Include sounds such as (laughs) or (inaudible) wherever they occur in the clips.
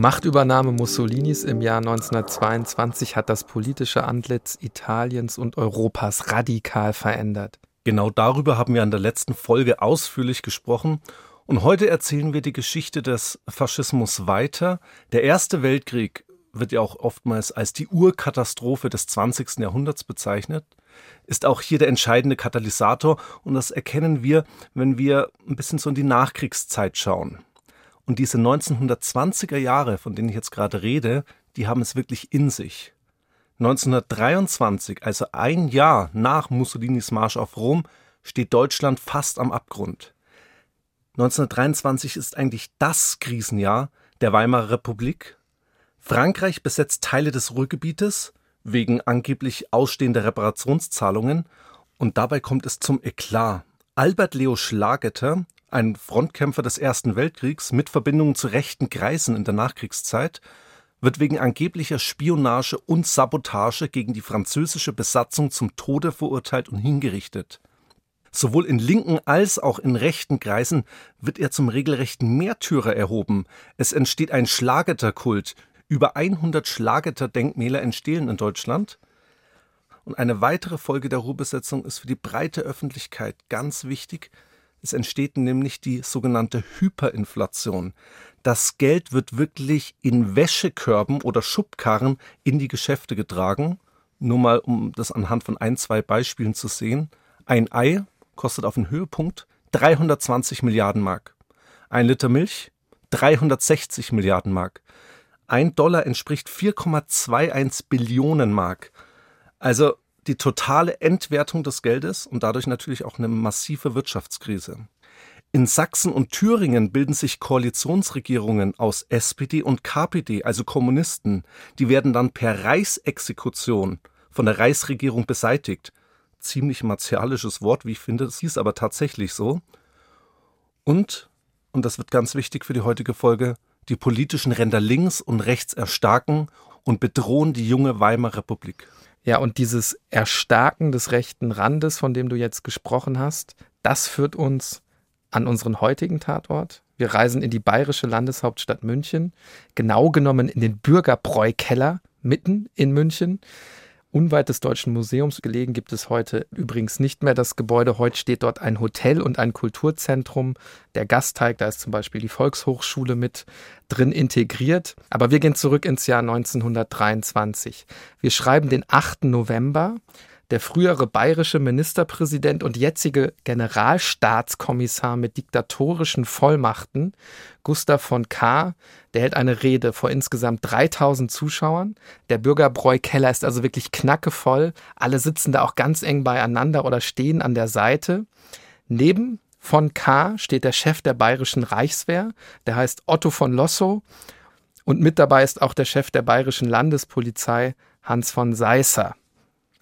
Machtübernahme Mussolinis im Jahr 1922 hat das politische Antlitz Italiens und Europas radikal verändert. Genau darüber haben wir in der letzten Folge ausführlich gesprochen. Und heute erzählen wir die Geschichte des Faschismus weiter. Der Erste Weltkrieg wird ja auch oftmals als die Urkatastrophe des 20. Jahrhunderts bezeichnet, ist auch hier der entscheidende Katalysator und das erkennen wir, wenn wir ein bisschen so in die Nachkriegszeit schauen. Und diese 1920er Jahre, von denen ich jetzt gerade rede, die haben es wirklich in sich. 1923, also ein Jahr nach Mussolinis Marsch auf Rom, steht Deutschland fast am Abgrund. 1923 ist eigentlich das Krisenjahr der Weimarer Republik. Frankreich besetzt Teile des Ruhrgebietes wegen angeblich ausstehender Reparationszahlungen und dabei kommt es zum Eklat. Albert Leo Schlageter, ein Frontkämpfer des Ersten Weltkriegs mit Verbindungen zu rechten Kreisen in der Nachkriegszeit, wird wegen angeblicher Spionage und Sabotage gegen die französische Besatzung zum Tode verurteilt und hingerichtet. Sowohl in linken als auch in rechten Kreisen wird er zum regelrechten Märtyrer erhoben. Es entsteht ein Schlageterkult. Über 100 Schlageter-Denkmäler entstehen in Deutschland. Und eine weitere Folge der Ruhrbesetzung ist für die breite Öffentlichkeit ganz wichtig. Es entsteht nämlich die sogenannte Hyperinflation. Das Geld wird wirklich in Wäschekörben oder Schubkarren in die Geschäfte getragen. Nur mal, um das anhand von ein, zwei Beispielen zu sehen. Ein Ei kostet auf den Höhepunkt 320 Milliarden Mark. Ein Liter Milch 360 Milliarden Mark. Ein Dollar entspricht 4,21 Billionen Mark. Also die totale Entwertung des Geldes und dadurch natürlich auch eine massive Wirtschaftskrise. In Sachsen und Thüringen bilden sich Koalitionsregierungen aus SPD und KPD, also Kommunisten. Die werden dann per Reichsexekution von der Reichsregierung beseitigt. Ziemlich martialisches Wort, wie ich finde, sie ist aber tatsächlich so. Und, und das wird ganz wichtig für die heutige Folge, die politischen Ränder links und rechts erstarken und bedrohen die junge Weimarer Republik. Ja, und dieses Erstarken des rechten Randes, von dem du jetzt gesprochen hast, das führt uns an unseren heutigen Tatort. Wir reisen in die bayerische Landeshauptstadt München, genau genommen in den Bürgerbräukeller mitten in München. Unweit des Deutschen Museums gelegen gibt es heute übrigens nicht mehr das Gebäude. Heute steht dort ein Hotel und ein Kulturzentrum. Der Gasteig, da ist zum Beispiel die Volkshochschule mit drin integriert. Aber wir gehen zurück ins Jahr 1923. Wir schreiben den 8. November der frühere bayerische Ministerpräsident und jetzige Generalstaatskommissar mit diktatorischen Vollmachten, Gustav von K., der hält eine Rede vor insgesamt 3000 Zuschauern. Der Bürgerbräu-Keller ist also wirklich knackevoll. Alle sitzen da auch ganz eng beieinander oder stehen an der Seite. Neben von K. steht der Chef der bayerischen Reichswehr, der heißt Otto von Lossow. Und mit dabei ist auch der Chef der bayerischen Landespolizei, Hans von Seisser.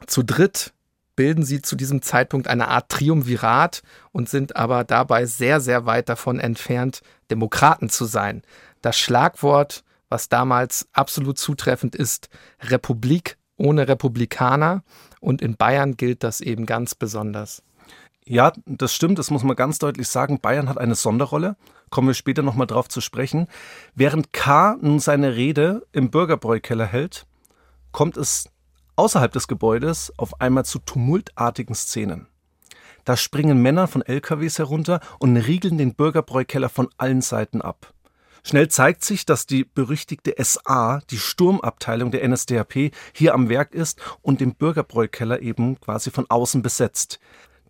Zu dritt bilden sie zu diesem Zeitpunkt eine Art Triumvirat und sind aber dabei sehr, sehr weit davon entfernt, Demokraten zu sein. Das Schlagwort, was damals absolut zutreffend ist, Republik ohne Republikaner. Und in Bayern gilt das eben ganz besonders. Ja, das stimmt, das muss man ganz deutlich sagen. Bayern hat eine Sonderrolle. Kommen wir später nochmal drauf zu sprechen. Während K. nun seine Rede im Bürgerbräukeller hält, kommt es außerhalb des Gebäudes auf einmal zu tumultartigen Szenen. Da springen Männer von LKWs herunter und riegeln den Bürgerbräukeller von allen Seiten ab. Schnell zeigt sich, dass die berüchtigte SA, die Sturmabteilung der NSDAP, hier am Werk ist und den Bürgerbräukeller eben quasi von außen besetzt.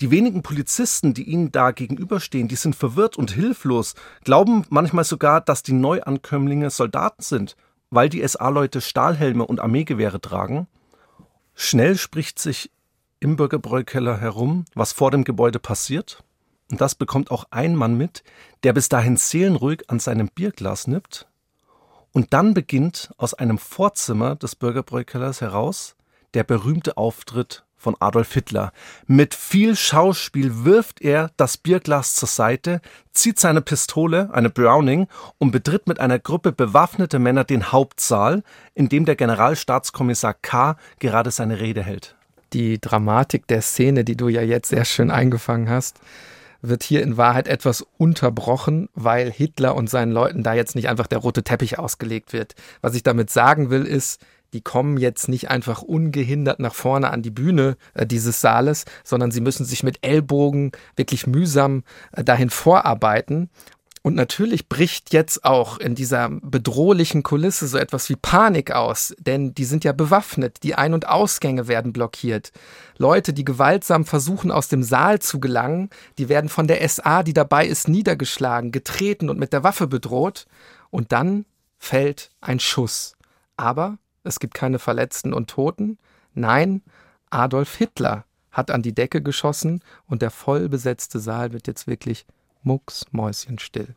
Die wenigen Polizisten, die ihnen da gegenüberstehen, die sind verwirrt und hilflos, glauben manchmal sogar, dass die Neuankömmlinge Soldaten sind, weil die SA-Leute Stahlhelme und Armeegewehre tragen. Schnell spricht sich im Bürgerbräukeller herum, was vor dem Gebäude passiert. Und das bekommt auch ein Mann mit, der bis dahin seelenruhig an seinem Bierglas nippt. Und dann beginnt aus einem Vorzimmer des Bürgerbräukellers heraus der berühmte Auftritt von Adolf Hitler. Mit viel Schauspiel wirft er das Bierglas zur Seite, zieht seine Pistole, eine Browning, und betritt mit einer Gruppe bewaffneter Männer den Hauptsaal, in dem der Generalstaatskommissar K. gerade seine Rede hält. Die Dramatik der Szene, die du ja jetzt sehr schön eingefangen hast, wird hier in Wahrheit etwas unterbrochen, weil Hitler und seinen Leuten da jetzt nicht einfach der rote Teppich ausgelegt wird. Was ich damit sagen will, ist, die kommen jetzt nicht einfach ungehindert nach vorne an die Bühne äh, dieses Saales, sondern sie müssen sich mit Ellbogen wirklich mühsam äh, dahin vorarbeiten. Und natürlich bricht jetzt auch in dieser bedrohlichen Kulisse so etwas wie Panik aus, denn die sind ja bewaffnet, die Ein- und Ausgänge werden blockiert. Leute, die gewaltsam versuchen, aus dem Saal zu gelangen, die werden von der SA, die dabei ist, niedergeschlagen, getreten und mit der Waffe bedroht. Und dann fällt ein Schuss. Aber es gibt keine Verletzten und Toten. Nein, Adolf Hitler hat an die Decke geschossen und der vollbesetzte Saal wird jetzt wirklich mucksmäuschenstill.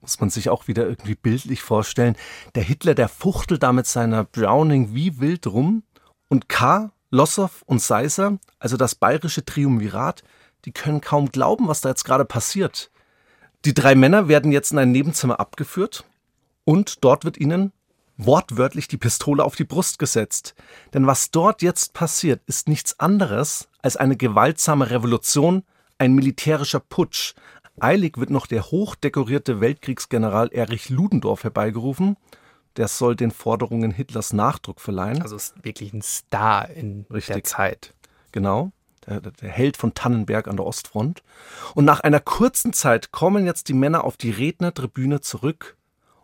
Muss man sich auch wieder irgendwie bildlich vorstellen. Der Hitler, der fuchtelt da mit seiner Browning wie wild rum und K., Lossow und Seisser, also das bayerische Triumvirat, die können kaum glauben, was da jetzt gerade passiert. Die drei Männer werden jetzt in ein Nebenzimmer abgeführt und dort wird ihnen wortwörtlich die Pistole auf die Brust gesetzt. Denn was dort jetzt passiert, ist nichts anderes als eine gewaltsame Revolution, ein militärischer Putsch, Eilig wird noch der hochdekorierte Weltkriegsgeneral Erich Ludendorff herbeigerufen. Der soll den Forderungen Hitlers Nachdruck verleihen. Also ist wirklich ein Star in Richtig. der Zeit. Genau. Der, der, Held von Tannenberg an der Ostfront. Und nach einer kurzen Zeit kommen jetzt die Männer auf die Rednertribüne zurück.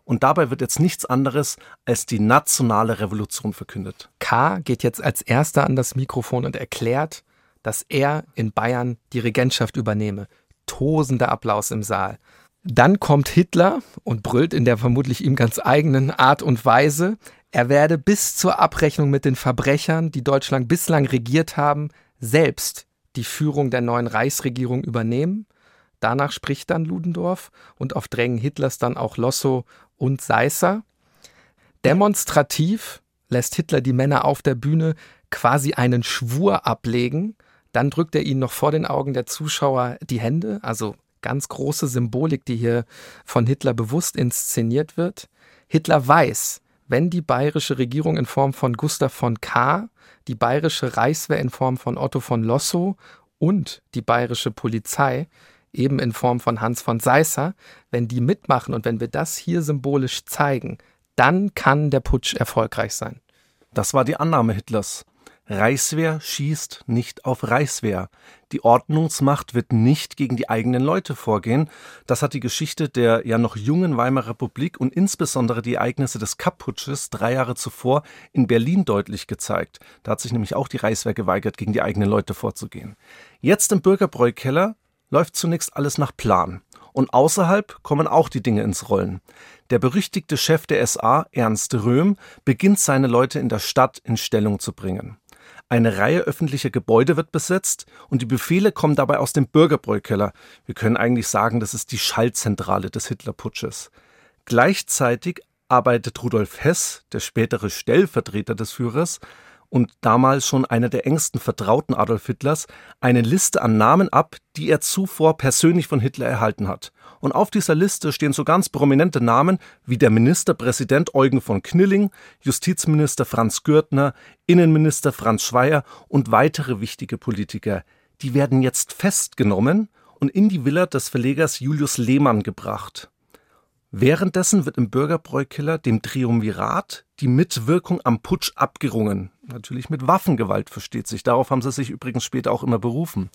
Und dabei wird jetzt nichts anderes als die nationale Revolution verkündet. K. geht jetzt als erster an das Mikrofon und erklärt, dass er in Bayern die Regentschaft übernehme tosender Applaus im Saal. Dann kommt Hitler und brüllt in der vermutlich ihm ganz eigenen Art und Weise, er werde bis zur Abrechnung mit den Verbrechern, die Deutschland bislang regiert haben, selbst die Führung der neuen Reichsregierung übernehmen. Danach spricht dann Ludendorff und auf Drängen Hitlers dann auch Lossow und Seisser. Demonstrativ lässt Hitler die Männer auf der Bühne quasi einen Schwur ablegen dann drückt er ihnen noch vor den Augen der Zuschauer die Hände, also ganz große Symbolik, die hier von Hitler bewusst inszeniert wird. Hitler weiß, wenn die bayerische Regierung in Form von Gustav von K., die bayerische Reichswehr in Form von Otto von Lossow und die bayerische Polizei eben in Form von Hans von Seisser, wenn die mitmachen und wenn wir das hier symbolisch zeigen, dann kann der Putsch erfolgreich sein. Das war die Annahme Hitlers. Reichswehr schießt nicht auf Reichswehr. Die Ordnungsmacht wird nicht gegen die eigenen Leute vorgehen. Das hat die Geschichte der ja noch jungen Weimarer Republik und insbesondere die Ereignisse des Kapp-Putsches drei Jahre zuvor in Berlin deutlich gezeigt. Da hat sich nämlich auch die Reichswehr geweigert, gegen die eigenen Leute vorzugehen. Jetzt im Bürgerbräukeller läuft zunächst alles nach Plan. Und außerhalb kommen auch die Dinge ins Rollen. Der berüchtigte Chef der SA, Ernst Röhm, beginnt seine Leute in der Stadt in Stellung zu bringen. Eine Reihe öffentlicher Gebäude wird besetzt und die Befehle kommen dabei aus dem Bürgerbräukeller. Wir können eigentlich sagen, das ist die Schaltzentrale des Hitlerputsches. Gleichzeitig arbeitet Rudolf Hess, der spätere Stellvertreter des Führers, und damals schon einer der engsten Vertrauten Adolf Hitlers, eine Liste an Namen ab, die er zuvor persönlich von Hitler erhalten hat. Und auf dieser Liste stehen so ganz prominente Namen wie der Ministerpräsident Eugen von Knilling, Justizminister Franz Gürtner, Innenminister Franz Schweier und weitere wichtige Politiker. Die werden jetzt festgenommen und in die Villa des Verlegers Julius Lehmann gebracht. Währenddessen wird im Bürgerbräukiller dem Triumvirat die Mitwirkung am Putsch abgerungen. Natürlich mit Waffengewalt versteht sich. Darauf haben sie sich übrigens später auch immer berufen.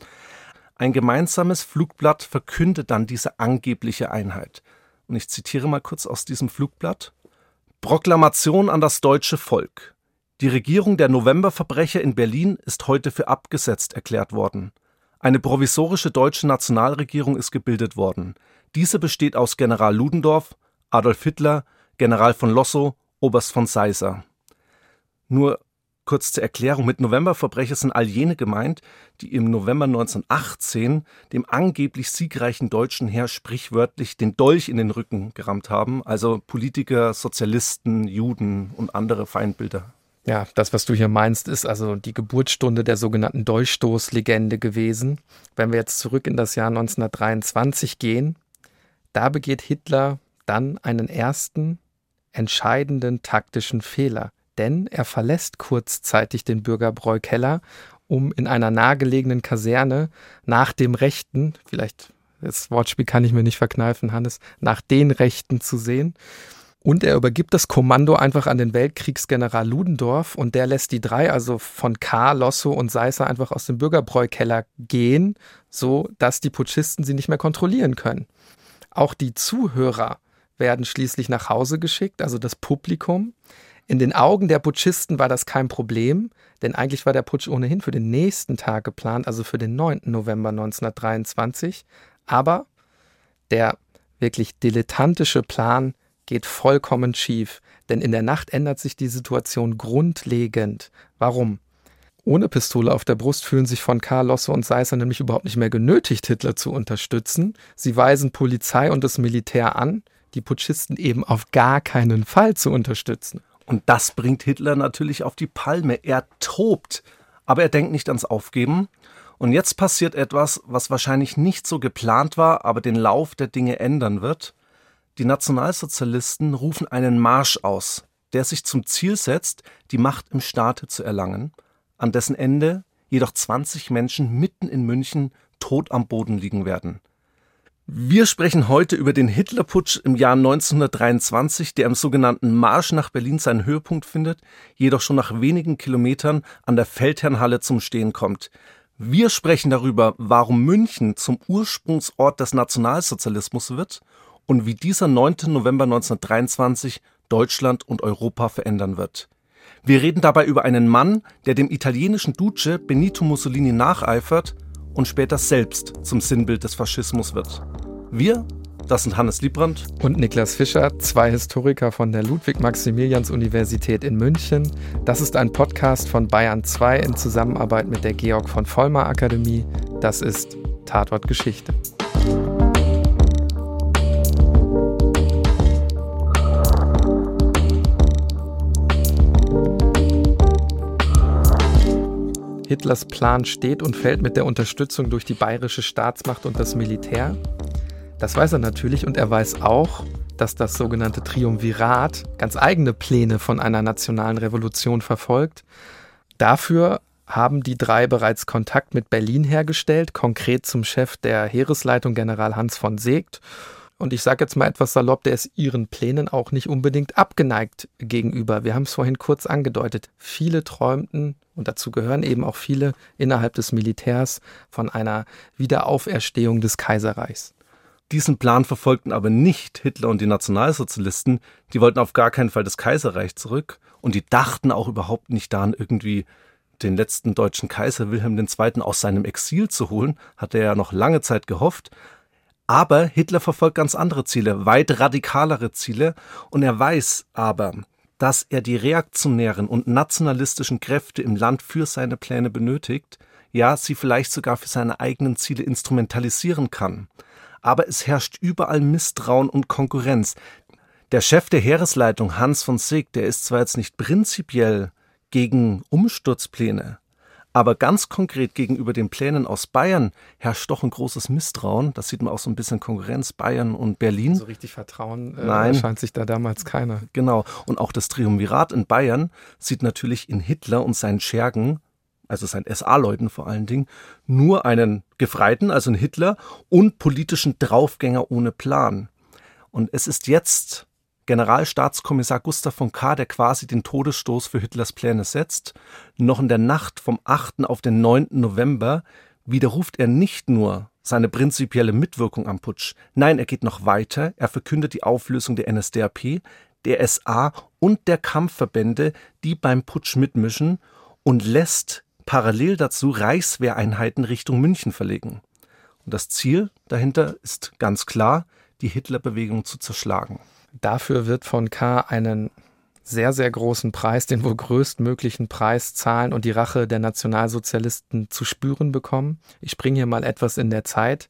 Ein gemeinsames Flugblatt verkündet dann diese angebliche Einheit. Und ich zitiere mal kurz aus diesem Flugblatt. Proklamation an das deutsche Volk. Die Regierung der Novemberverbrecher in Berlin ist heute für abgesetzt erklärt worden. Eine provisorische deutsche Nationalregierung ist gebildet worden. Diese besteht aus General Ludendorff, Adolf Hitler, General von Lossow, Oberst von Seisser. Nur kurz zur Erklärung, mit Novemberverbrecher sind all jene gemeint, die im November 1918 dem angeblich siegreichen deutschen Heer sprichwörtlich den Dolch in den Rücken gerammt haben, also Politiker, Sozialisten, Juden und andere Feindbilder. Ja, das, was du hier meinst, ist also die Geburtsstunde der sogenannten Dolchstoßlegende gewesen. Wenn wir jetzt zurück in das Jahr 1923 gehen, da begeht Hitler dann einen ersten entscheidenden taktischen Fehler, denn er verlässt kurzzeitig den Bürgerbräukeller, um in einer nahegelegenen Kaserne nach dem Rechten, vielleicht das Wortspiel kann ich mir nicht verkneifen, Hannes, nach den Rechten zu sehen. Und er übergibt das Kommando einfach an den Weltkriegsgeneral Ludendorff und der lässt die drei, also von K., Losso und Seisser, einfach aus dem Bürgerbräukeller gehen, so dass die Putschisten sie nicht mehr kontrollieren können. Auch die Zuhörer werden schließlich nach Hause geschickt, also das Publikum. In den Augen der Putschisten war das kein Problem, denn eigentlich war der Putsch ohnehin für den nächsten Tag geplant, also für den 9. November 1923. Aber der wirklich dilettantische Plan geht vollkommen schief, denn in der Nacht ändert sich die Situation grundlegend. Warum? Ohne Pistole auf der Brust fühlen sich von Karl Losse und Seisser nämlich überhaupt nicht mehr genötigt, Hitler zu unterstützen. Sie weisen Polizei und das Militär an, die Putschisten eben auf gar keinen Fall zu unterstützen. Und das bringt Hitler natürlich auf die Palme. Er tobt, aber er denkt nicht ans Aufgeben. Und jetzt passiert etwas, was wahrscheinlich nicht so geplant war, aber den Lauf der Dinge ändern wird. Die Nationalsozialisten rufen einen Marsch aus, der sich zum Ziel setzt, die Macht im Staate zu erlangen, an dessen Ende jedoch 20 Menschen mitten in München tot am Boden liegen werden. Wir sprechen heute über den Hitlerputsch im Jahr 1923, der im sogenannten Marsch nach Berlin seinen Höhepunkt findet, jedoch schon nach wenigen Kilometern an der Feldherrnhalle zum Stehen kommt. Wir sprechen darüber, warum München zum Ursprungsort des Nationalsozialismus wird und wie dieser 9. November 1923 Deutschland und Europa verändern wird. Wir reden dabei über einen Mann, der dem italienischen Duce Benito Mussolini nacheifert und später selbst zum Sinnbild des Faschismus wird. Wir, das sind Hannes Liebrandt und Niklas Fischer, zwei Historiker von der Ludwig-Maximilians-Universität in München. Das ist ein Podcast von Bayern 2 in Zusammenarbeit mit der Georg von Vollmer Akademie. Das ist Tatort Geschichte. Hitlers Plan steht und fällt mit der Unterstützung durch die bayerische Staatsmacht und das Militär. Das weiß er natürlich und er weiß auch, dass das sogenannte Triumvirat ganz eigene Pläne von einer nationalen Revolution verfolgt. Dafür haben die drei bereits Kontakt mit Berlin hergestellt, konkret zum Chef der Heeresleitung General Hans von Seegt und ich sage jetzt mal etwas salopp, der ist ihren Plänen auch nicht unbedingt abgeneigt gegenüber. Wir haben es vorhin kurz angedeutet. Viele träumten, und dazu gehören eben auch viele innerhalb des Militärs, von einer Wiederauferstehung des Kaiserreichs. Diesen Plan verfolgten aber nicht Hitler und die Nationalsozialisten. Die wollten auf gar keinen Fall das Kaiserreich zurück und die dachten auch überhaupt nicht daran, irgendwie den letzten deutschen Kaiser Wilhelm II. aus seinem Exil zu holen, hat er ja noch lange Zeit gehofft. Aber Hitler verfolgt ganz andere Ziele, weit radikalere Ziele, und er weiß aber, dass er die reaktionären und nationalistischen Kräfte im Land für seine Pläne benötigt, ja, sie vielleicht sogar für seine eigenen Ziele instrumentalisieren kann. Aber es herrscht überall Misstrauen und Konkurrenz. Der Chef der Heeresleitung, Hans von Sieg, der ist zwar jetzt nicht prinzipiell gegen Umsturzpläne, aber ganz konkret gegenüber den Plänen aus Bayern herrscht doch ein großes Misstrauen. Das sieht man auch so ein bisschen Konkurrenz Bayern und Berlin. So richtig Vertrauen äh, Nein. scheint sich da damals keiner. Genau. Und auch das Triumvirat in Bayern sieht natürlich in Hitler und seinen Schergen also seinen SA-Leuten vor allen Dingen, nur einen Gefreiten, also einen Hitler, und politischen Draufgänger ohne Plan. Und es ist jetzt Generalstaatskommissar Gustav von K., der quasi den Todesstoß für Hitlers Pläne setzt, noch in der Nacht vom 8. auf den 9. November widerruft er nicht nur seine prinzipielle Mitwirkung am Putsch, nein, er geht noch weiter, er verkündet die Auflösung der NSDAP, der SA und der Kampfverbände, die beim Putsch mitmischen und lässt parallel dazu Reichswehreinheiten Richtung München verlegen. Und das Ziel dahinter ist ganz klar, die Hitlerbewegung zu zerschlagen. Dafür wird von K. einen sehr, sehr großen Preis, den wohl größtmöglichen Preis zahlen und die Rache der Nationalsozialisten zu spüren bekommen. Ich springe hier mal etwas in der Zeit,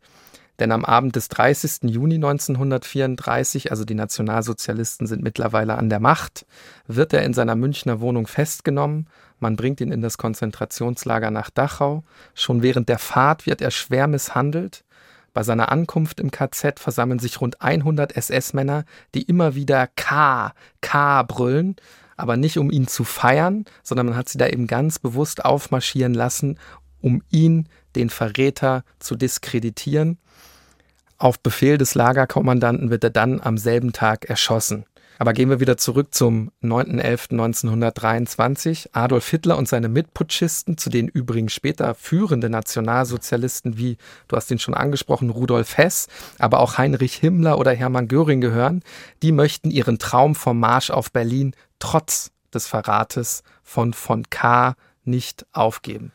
denn am Abend des 30. Juni 1934, also die Nationalsozialisten sind mittlerweile an der Macht, wird er in seiner Münchner Wohnung festgenommen. Man bringt ihn in das Konzentrationslager nach Dachau. Schon während der Fahrt wird er schwer misshandelt. Bei seiner Ankunft im KZ versammeln sich rund 100 SS-Männer, die immer wieder K, K brüllen, aber nicht um ihn zu feiern, sondern man hat sie da eben ganz bewusst aufmarschieren lassen, um ihn, den Verräter, zu diskreditieren. Auf Befehl des Lagerkommandanten wird er dann am selben Tag erschossen. Aber gehen wir wieder zurück zum 9.11.1923. Adolf Hitler und seine Mitputschisten, zu denen übrigens später führende Nationalsozialisten wie, du hast ihn schon angesprochen, Rudolf Hess, aber auch Heinrich Himmler oder Hermann Göring gehören, die möchten ihren Traum vom Marsch auf Berlin trotz des Verrates von von K. nicht aufgeben.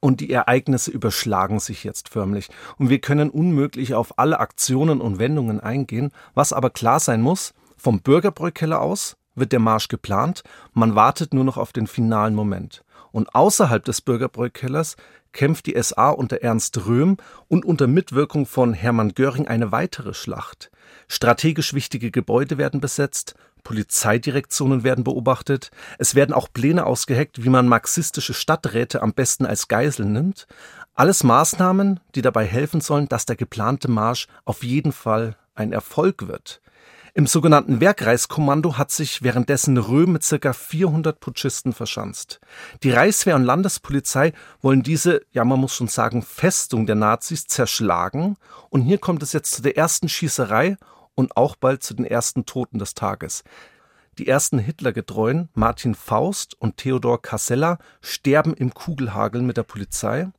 Und die Ereignisse überschlagen sich jetzt förmlich. Und wir können unmöglich auf alle Aktionen und Wendungen eingehen. Was aber klar sein muss, vom Bürgerbräukeller aus wird der Marsch geplant, man wartet nur noch auf den finalen Moment. Und außerhalb des Bürgerbräukellers kämpft die SA unter Ernst Röhm und unter Mitwirkung von Hermann Göring eine weitere Schlacht. Strategisch wichtige Gebäude werden besetzt, Polizeidirektionen werden beobachtet, es werden auch Pläne ausgeheckt, wie man marxistische Stadträte am besten als Geiseln nimmt. Alles Maßnahmen, die dabei helfen sollen, dass der geplante Marsch auf jeden Fall ein Erfolg wird. Im sogenannten Wehrkreiskommando hat sich währenddessen Röhm mit ca. 400 Putschisten verschanzt. Die Reichswehr und Landespolizei wollen diese, ja man muss schon sagen, Festung der Nazis zerschlagen und hier kommt es jetzt zu der ersten Schießerei und auch bald zu den ersten Toten des Tages. Die ersten Hitlergetreuen, Martin Faust und Theodor Casella, sterben im Kugelhagel mit der Polizei.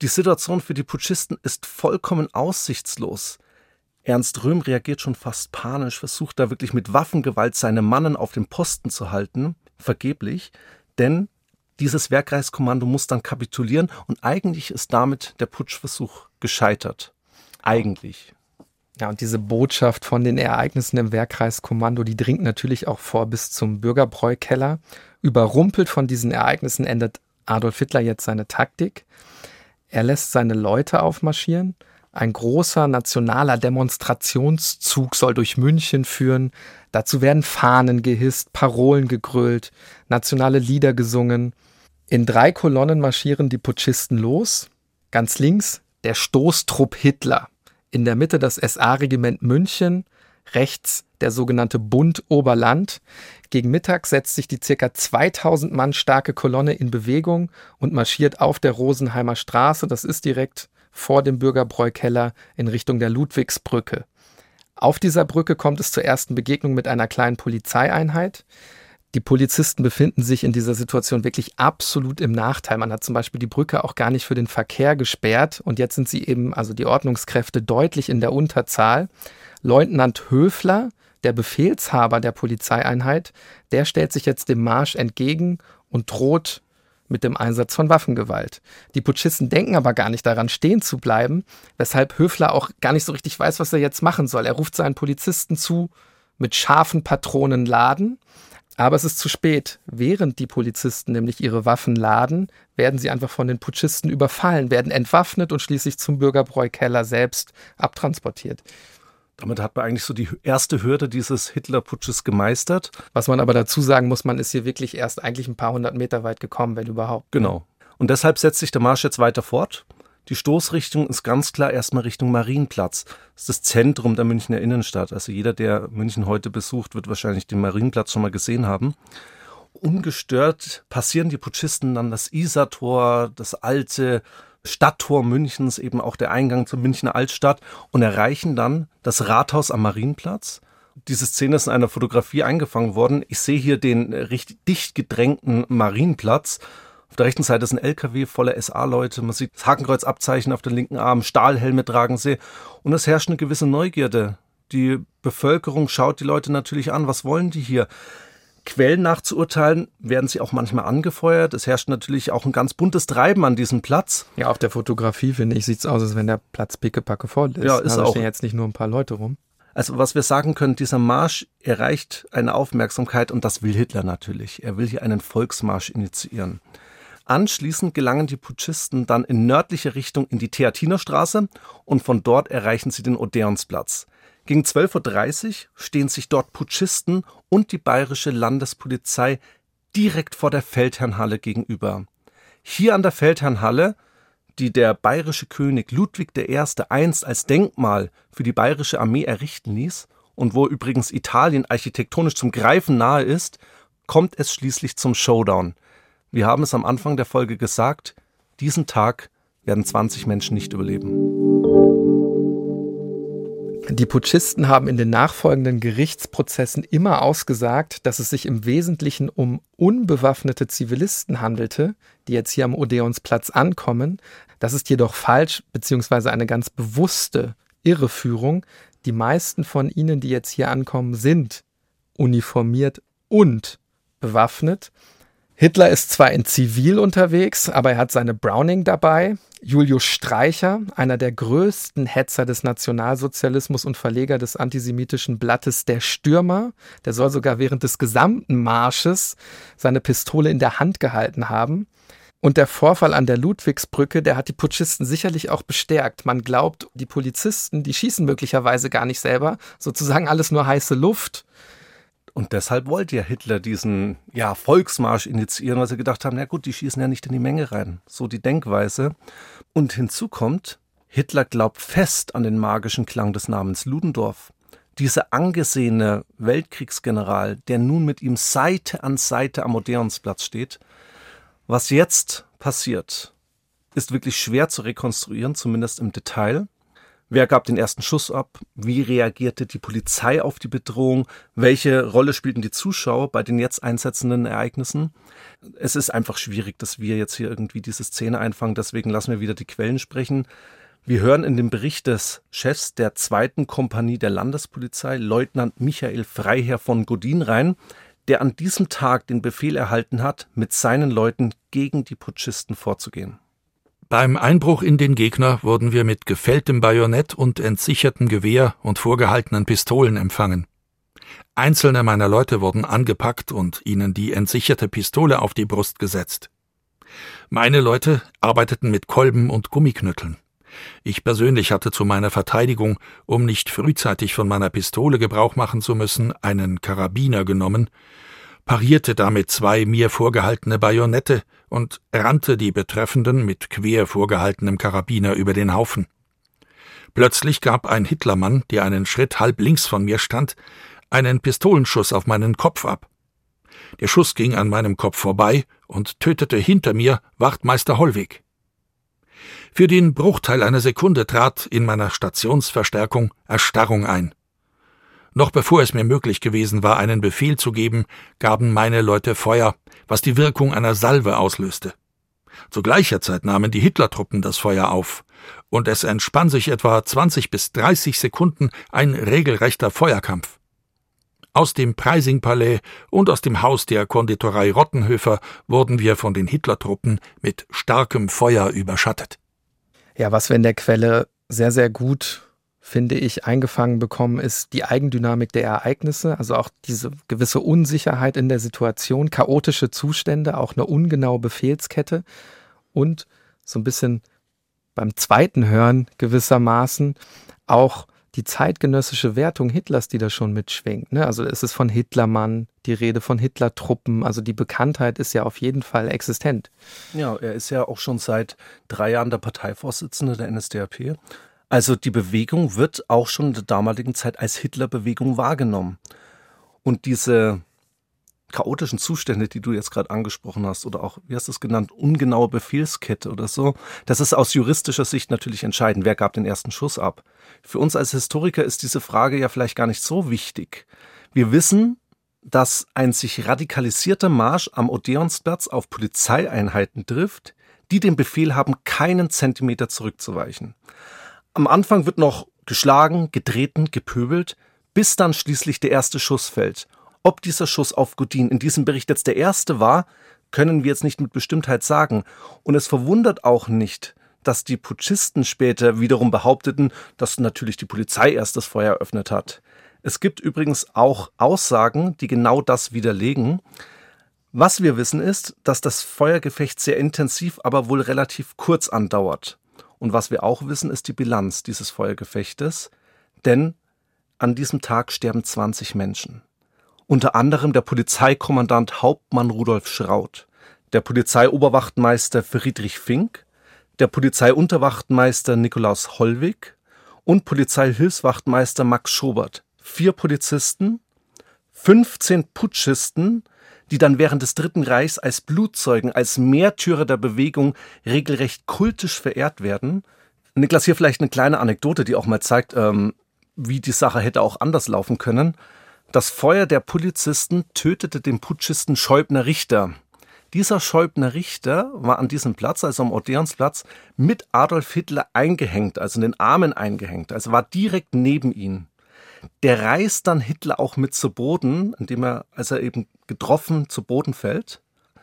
Die Situation für die Putschisten ist vollkommen aussichtslos. Ernst Röhm reagiert schon fast panisch, versucht da wirklich mit Waffengewalt seine Mannen auf dem Posten zu halten, vergeblich, denn dieses Werkreichskommando muss dann kapitulieren und eigentlich ist damit der Putschversuch gescheitert. Eigentlich. Ja, und diese Botschaft von den Ereignissen im Wehrkreiskommando, die dringt natürlich auch vor bis zum Bürgerbräukeller. Überrumpelt von diesen Ereignissen ändert Adolf Hitler jetzt seine Taktik. Er lässt seine Leute aufmarschieren ein großer nationaler Demonstrationszug soll durch München führen. Dazu werden Fahnen gehisst, Parolen gegrölt, nationale Lieder gesungen. In drei Kolonnen marschieren die Putschisten los. Ganz links der Stoßtrupp Hitler. In der Mitte das SA-Regiment München. Rechts der sogenannte Bund Oberland. Gegen Mittag setzt sich die ca. 2000 Mann starke Kolonne in Bewegung und marschiert auf der Rosenheimer Straße. Das ist direkt vor dem Bürgerbräukeller in Richtung der Ludwigsbrücke. Auf dieser Brücke kommt es zur ersten Begegnung mit einer kleinen Polizeieinheit. Die Polizisten befinden sich in dieser Situation wirklich absolut im Nachteil. Man hat zum Beispiel die Brücke auch gar nicht für den Verkehr gesperrt und jetzt sind sie eben, also die Ordnungskräfte, deutlich in der Unterzahl. Leutnant Höfler, der Befehlshaber der Polizeieinheit, der stellt sich jetzt dem Marsch entgegen und droht mit dem Einsatz von Waffengewalt. Die Putschisten denken aber gar nicht daran, stehen zu bleiben, weshalb Höfler auch gar nicht so richtig weiß, was er jetzt machen soll. Er ruft seinen Polizisten zu, mit scharfen Patronen laden. Aber es ist zu spät. Während die Polizisten nämlich ihre Waffen laden, werden sie einfach von den Putschisten überfallen, werden entwaffnet und schließlich zum Bürgerbräukeller selbst abtransportiert. Damit hat man eigentlich so die erste Hürde dieses Hitlerputsches gemeistert. Was man aber dazu sagen muss, man ist hier wirklich erst eigentlich ein paar hundert Meter weit gekommen, wenn überhaupt. Genau. Und deshalb setzt sich der Marsch jetzt weiter fort. Die Stoßrichtung ist ganz klar erstmal Richtung Marienplatz. Das ist das Zentrum der Münchner Innenstadt. Also jeder, der München heute besucht, wird wahrscheinlich den Marienplatz schon mal gesehen haben. Ungestört passieren die Putschisten dann das Isartor, das alte Stadttor Münchens, eben auch der Eingang zur Münchner Altstadt und erreichen dann das Rathaus am Marienplatz. Diese Szene ist in einer Fotografie eingefangen worden. Ich sehe hier den richtig dicht gedrängten Marienplatz. Auf der rechten Seite ist ein LKW voller SA-Leute. Man sieht das Hakenkreuzabzeichen auf den linken Arm, Stahlhelme tragen sie. Und es herrscht eine gewisse Neugierde. Die Bevölkerung schaut die Leute natürlich an. Was wollen die hier? Quellen nachzuurteilen, werden sie auch manchmal angefeuert. Es herrscht natürlich auch ein ganz buntes Treiben an diesem Platz. Ja, auf der Fotografie, finde ich, sieht es aus, als wenn der Platz pickepacke voll ist. Ja, ist da auch. stehen jetzt nicht nur ein paar Leute rum. Also was wir sagen können, dieser Marsch erreicht eine Aufmerksamkeit und das will Hitler natürlich. Er will hier einen Volksmarsch initiieren. Anschließend gelangen die Putschisten dann in nördliche Richtung in die Theatinerstraße und von dort erreichen sie den Odeonsplatz. Gegen 12.30 Uhr stehen sich dort Putschisten und die bayerische Landespolizei direkt vor der Feldherrnhalle gegenüber. Hier an der Feldherrnhalle, die der bayerische König Ludwig I. einst als Denkmal für die bayerische Armee errichten ließ und wo übrigens Italien architektonisch zum Greifen nahe ist, kommt es schließlich zum Showdown. Wir haben es am Anfang der Folge gesagt, diesen Tag werden 20 Menschen nicht überleben. Die Putschisten haben in den nachfolgenden Gerichtsprozessen immer ausgesagt, dass es sich im Wesentlichen um unbewaffnete Zivilisten handelte, die jetzt hier am Odeonsplatz ankommen. Das ist jedoch falsch, beziehungsweise eine ganz bewusste Irreführung. Die meisten von ihnen, die jetzt hier ankommen, sind uniformiert und bewaffnet. Hitler ist zwar in Zivil unterwegs, aber er hat seine Browning dabei. Julius Streicher, einer der größten Hetzer des Nationalsozialismus und Verleger des antisemitischen Blattes Der Stürmer, der soll sogar während des gesamten Marsches seine Pistole in der Hand gehalten haben. Und der Vorfall an der Ludwigsbrücke, der hat die Putschisten sicherlich auch bestärkt. Man glaubt, die Polizisten, die schießen möglicherweise gar nicht selber, sozusagen alles nur heiße Luft. Und deshalb wollte ja Hitler diesen ja, Volksmarsch initiieren, weil sie gedacht haben, na gut, die schießen ja nicht in die Menge rein. So die Denkweise. Und hinzu kommt, Hitler glaubt fest an den magischen Klang des Namens Ludendorff. Dieser angesehene Weltkriegsgeneral, der nun mit ihm Seite an Seite am Odeonsplatz steht. Was jetzt passiert, ist wirklich schwer zu rekonstruieren, zumindest im Detail. Wer gab den ersten Schuss ab? Wie reagierte die Polizei auf die Bedrohung? Welche Rolle spielten die Zuschauer bei den jetzt einsetzenden Ereignissen? Es ist einfach schwierig, dass wir jetzt hier irgendwie diese Szene einfangen. Deswegen lassen wir wieder die Quellen sprechen. Wir hören in dem Bericht des Chefs der zweiten Kompanie der Landespolizei, Leutnant Michael Freiherr von Godin rein, der an diesem Tag den Befehl erhalten hat, mit seinen Leuten gegen die Putschisten vorzugehen. Beim Einbruch in den Gegner wurden wir mit gefälltem Bajonett und entsichertem Gewehr und vorgehaltenen Pistolen empfangen. Einzelne meiner Leute wurden angepackt und ihnen die entsicherte Pistole auf die Brust gesetzt. Meine Leute arbeiteten mit Kolben und Gummiknütteln. Ich persönlich hatte zu meiner Verteidigung, um nicht frühzeitig von meiner Pistole Gebrauch machen zu müssen, einen Karabiner genommen, parierte damit zwei mir vorgehaltene Bajonette und rannte die Betreffenden mit quer vorgehaltenem Karabiner über den Haufen. Plötzlich gab ein Hitlermann, der einen Schritt halb links von mir stand, einen Pistolenschuss auf meinen Kopf ab. Der Schuss ging an meinem Kopf vorbei und tötete hinter mir Wachtmeister Hollweg. Für den Bruchteil einer Sekunde trat in meiner Stationsverstärkung Erstarrung ein. Noch bevor es mir möglich gewesen war, einen Befehl zu geben, gaben meine Leute Feuer, was die Wirkung einer Salve auslöste. Zu gleicher Zeit nahmen die Hitlertruppen das Feuer auf, und es entspann sich etwa 20 bis 30 Sekunden ein regelrechter Feuerkampf. Aus dem Preisingpalais und aus dem Haus der Konditorei Rottenhöfer wurden wir von den Hitlertruppen mit starkem Feuer überschattet. Ja, was wir in der Quelle sehr, sehr gut finde ich, eingefangen bekommen, ist die Eigendynamik der Ereignisse, also auch diese gewisse Unsicherheit in der Situation, chaotische Zustände, auch eine ungenaue Befehlskette und so ein bisschen beim zweiten Hören gewissermaßen auch die zeitgenössische Wertung Hitlers, die da schon mitschwingt. Ne? Also es ist von Hitlermann die Rede von Hitlertruppen. Also die Bekanntheit ist ja auf jeden Fall existent. Ja, er ist ja auch schon seit drei Jahren der Parteivorsitzende der NSDAP. Also die Bewegung wird auch schon in der damaligen Zeit als Hitlerbewegung wahrgenommen. Und diese chaotischen Zustände, die du jetzt gerade angesprochen hast, oder auch, wie hast du es genannt, ungenaue Befehlskette oder so, das ist aus juristischer Sicht natürlich entscheidend. Wer gab den ersten Schuss ab? Für uns als Historiker ist diese Frage ja vielleicht gar nicht so wichtig. Wir wissen, dass ein sich radikalisierter Marsch am Odeonsplatz auf Polizeieinheiten trifft, die den Befehl haben, keinen Zentimeter zurückzuweichen. Am Anfang wird noch geschlagen, getreten, gepöbelt, bis dann schließlich der erste Schuss fällt. Ob dieser Schuss auf Godin in diesem Bericht jetzt der erste war, können wir jetzt nicht mit Bestimmtheit sagen. Und es verwundert auch nicht, dass die Putschisten später wiederum behaupteten, dass natürlich die Polizei erst das Feuer eröffnet hat. Es gibt übrigens auch Aussagen, die genau das widerlegen. Was wir wissen ist, dass das Feuergefecht sehr intensiv, aber wohl relativ kurz andauert. Und was wir auch wissen, ist die Bilanz dieses Feuergefechtes, denn an diesem Tag sterben 20 Menschen. Unter anderem der Polizeikommandant Hauptmann Rudolf Schraut, der Polizeioberwachtmeister Friedrich Fink, der Polizeiunterwachtmeister Nikolaus Hollwig und Polizeihilfswachtmeister Max Schobert. Vier Polizisten, 15 Putschisten die dann während des Dritten Reichs als Blutzeugen, als Märtyrer der Bewegung regelrecht kultisch verehrt werden. Niklas, hier vielleicht eine kleine Anekdote, die auch mal zeigt, ähm, wie die Sache hätte auch anders laufen können. Das Feuer der Polizisten tötete den Putschisten Scheubner Richter. Dieser Scheubner Richter war an diesem Platz, also am Odeonsplatz, mit Adolf Hitler eingehängt, also in den Armen eingehängt, also war direkt neben ihm. Der reißt dann Hitler auch mit zu Boden, indem er, als er eben getroffen zu Boden fällt.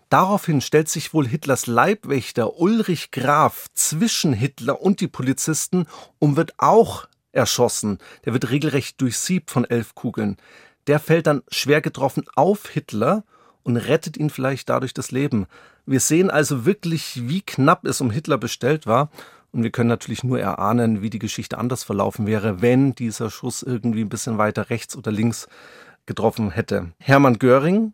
Daraufhin stellt sich wohl Hitlers Leibwächter Ulrich Graf zwischen Hitler und die Polizisten und wird auch erschossen. Der wird regelrecht durchsiebt von elf Kugeln. Der fällt dann schwer getroffen auf Hitler und rettet ihn vielleicht dadurch das Leben. Wir sehen also wirklich, wie knapp es um Hitler bestellt war. Und wir können natürlich nur erahnen, wie die Geschichte anders verlaufen wäre, wenn dieser Schuss irgendwie ein bisschen weiter rechts oder links getroffen hätte. Hermann Göring,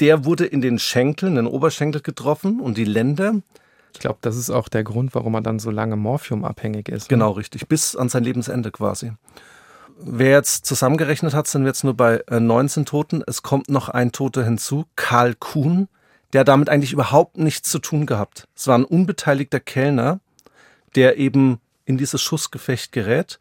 der wurde in den Schenkel, in den Oberschenkel getroffen und die Lende. Ich glaube, das ist auch der Grund, warum er dann so lange morphiumabhängig ist. Ne? Genau, richtig. Bis an sein Lebensende quasi. Wer jetzt zusammengerechnet hat, sind wir jetzt nur bei 19 äh, Toten. Es kommt noch ein Toter hinzu, Karl Kuhn, der damit eigentlich überhaupt nichts zu tun gehabt. Es war ein unbeteiligter Kellner, der eben in dieses Schussgefecht gerät,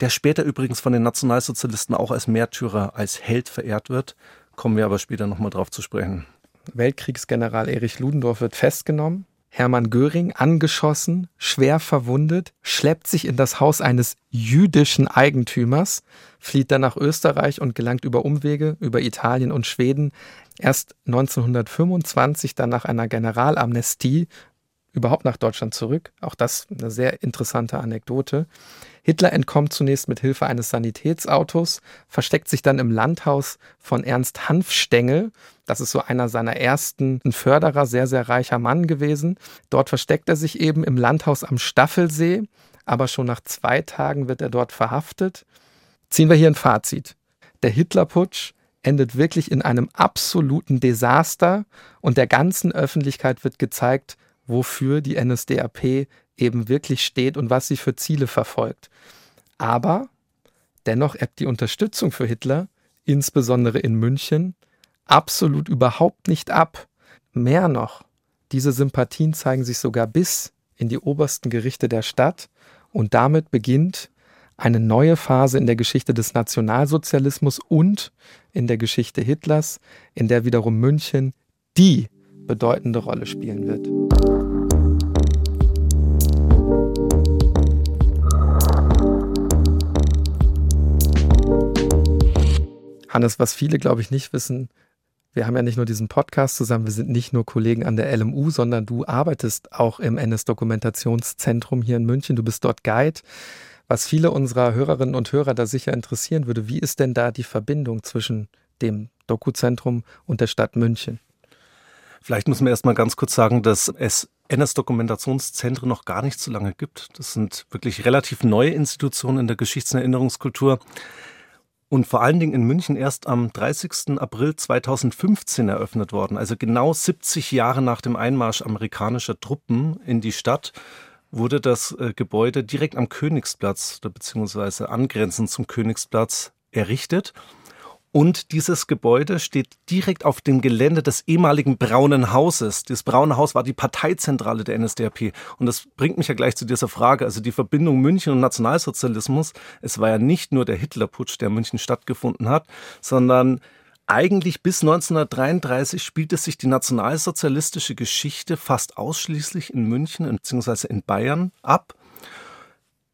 der später übrigens von den Nationalsozialisten auch als Märtyrer, als Held verehrt wird. Kommen wir aber später nochmal drauf zu sprechen. Weltkriegsgeneral Erich Ludendorff wird festgenommen. Hermann Göring angeschossen, schwer verwundet, schleppt sich in das Haus eines jüdischen Eigentümers, flieht dann nach Österreich und gelangt über Umwege über Italien und Schweden erst 1925 dann nach einer Generalamnestie überhaupt nach Deutschland zurück. Auch das eine sehr interessante Anekdote. Hitler entkommt zunächst mit Hilfe eines Sanitätsautos, versteckt sich dann im Landhaus von Ernst Hanfstengel. Das ist so einer seiner ersten Förderer, sehr, sehr reicher Mann gewesen. Dort versteckt er sich eben im Landhaus am Staffelsee, aber schon nach zwei Tagen wird er dort verhaftet. Ziehen wir hier ein Fazit. Der Hitlerputsch endet wirklich in einem absoluten Desaster und der ganzen Öffentlichkeit wird gezeigt, wofür die NSDAP eben wirklich steht und was sie für Ziele verfolgt. Aber dennoch ebbt die Unterstützung für Hitler, insbesondere in München, absolut überhaupt nicht ab. Mehr noch, diese Sympathien zeigen sich sogar bis in die obersten Gerichte der Stadt und damit beginnt eine neue Phase in der Geschichte des Nationalsozialismus und in der Geschichte Hitlers, in der wiederum München die bedeutende Rolle spielen wird. Hannes, was viele, glaube ich, nicht wissen, wir haben ja nicht nur diesen Podcast zusammen, wir sind nicht nur Kollegen an der LMU, sondern du arbeitest auch im NS-Dokumentationszentrum hier in München. Du bist dort Guide. Was viele unserer Hörerinnen und Hörer da sicher interessieren würde, wie ist denn da die Verbindung zwischen dem Dokuzentrum und der Stadt München? Vielleicht muss man erst mal ganz kurz sagen, dass es NS-Dokumentationszentren noch gar nicht so lange gibt. Das sind wirklich relativ neue Institutionen in der Geschichts- und vor allen Dingen in München erst am 30. April 2015 eröffnet worden, also genau 70 Jahre nach dem Einmarsch amerikanischer Truppen in die Stadt wurde das äh, Gebäude direkt am Königsplatz beziehungsweise angrenzend zum Königsplatz errichtet und dieses Gebäude steht direkt auf dem Gelände des ehemaligen Braunen Hauses. Das Braune Haus war die Parteizentrale der NSDAP. Und das bringt mich ja gleich zu dieser Frage. Also die Verbindung München und Nationalsozialismus. Es war ja nicht nur der Hitlerputsch, der München stattgefunden hat, sondern eigentlich bis 1933 spielte sich die nationalsozialistische Geschichte fast ausschließlich in München bzw. in Bayern ab.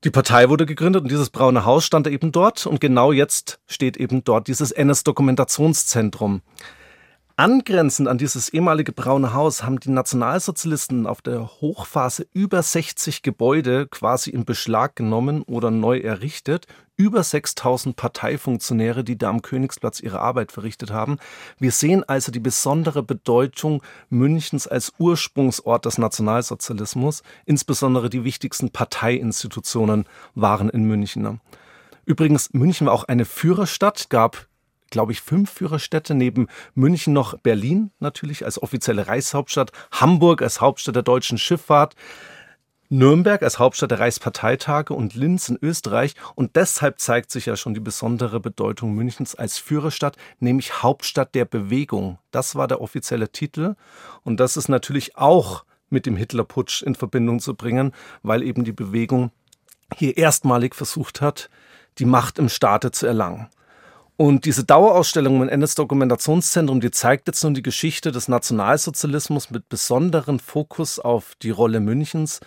Die Partei wurde gegründet und dieses braune Haus stand eben dort und genau jetzt steht eben dort dieses NS-Dokumentationszentrum. Angrenzend an dieses ehemalige Braune Haus haben die Nationalsozialisten auf der Hochphase über 60 Gebäude quasi in Beschlag genommen oder neu errichtet. Über 6000 Parteifunktionäre, die da am Königsplatz ihre Arbeit verrichtet haben. Wir sehen also die besondere Bedeutung Münchens als Ursprungsort des Nationalsozialismus. Insbesondere die wichtigsten Parteiinstitutionen waren in München. Übrigens, München war auch eine Führerstadt, gab glaube ich, fünf Führerstädte, neben München noch Berlin natürlich als offizielle Reichshauptstadt, Hamburg als Hauptstadt der deutschen Schifffahrt, Nürnberg als Hauptstadt der Reichsparteitage und Linz in Österreich. Und deshalb zeigt sich ja schon die besondere Bedeutung Münchens als Führerstadt, nämlich Hauptstadt der Bewegung. Das war der offizielle Titel. Und das ist natürlich auch mit dem Hitlerputsch in Verbindung zu bringen, weil eben die Bewegung hier erstmalig versucht hat, die Macht im Staate zu erlangen. Und diese Dauerausstellung im NS-Dokumentationszentrum, die zeigt jetzt nun die Geschichte des Nationalsozialismus mit besonderem Fokus auf die Rolle Münchens,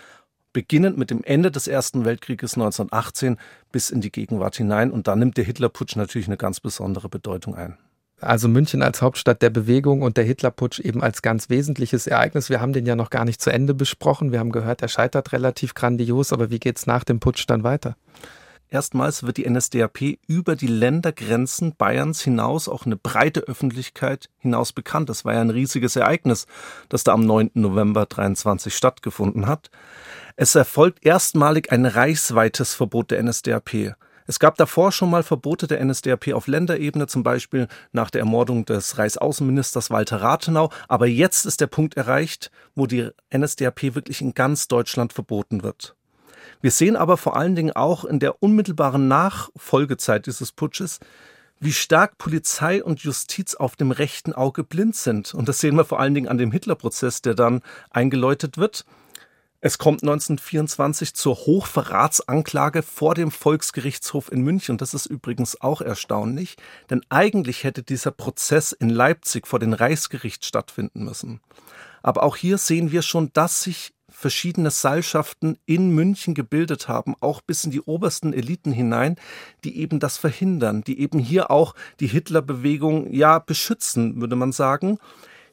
beginnend mit dem Ende des Ersten Weltkrieges 1918 bis in die Gegenwart hinein. Und da nimmt der Hitlerputsch natürlich eine ganz besondere Bedeutung ein. Also München als Hauptstadt der Bewegung und der Hitlerputsch eben als ganz wesentliches Ereignis. Wir haben den ja noch gar nicht zu Ende besprochen. Wir haben gehört, er scheitert relativ grandios, aber wie geht es nach dem Putsch dann weiter? Erstmals wird die NSDAP über die Ländergrenzen Bayerns hinaus, auch eine breite Öffentlichkeit hinaus bekannt. Das war ja ein riesiges Ereignis, das da am 9. November 23 stattgefunden hat. Es erfolgt erstmalig ein reichsweites Verbot der NSDAP. Es gab davor schon mal Verbote der NSDAP auf Länderebene, zum Beispiel nach der Ermordung des Reichsaußenministers Walter Rathenau. Aber jetzt ist der Punkt erreicht, wo die NSDAP wirklich in ganz Deutschland verboten wird. Wir sehen aber vor allen Dingen auch in der unmittelbaren Nachfolgezeit dieses Putsches, wie stark Polizei und Justiz auf dem rechten Auge blind sind. Und das sehen wir vor allen Dingen an dem Hitlerprozess, der dann eingeläutet wird. Es kommt 1924 zur Hochverratsanklage vor dem Volksgerichtshof in München. Das ist übrigens auch erstaunlich, denn eigentlich hätte dieser Prozess in Leipzig vor dem Reichsgericht stattfinden müssen. Aber auch hier sehen wir schon, dass sich verschiedene Seilschaften in München gebildet haben, auch bis in die obersten Eliten hinein, die eben das verhindern, die eben hier auch die Hitlerbewegung ja beschützen, würde man sagen.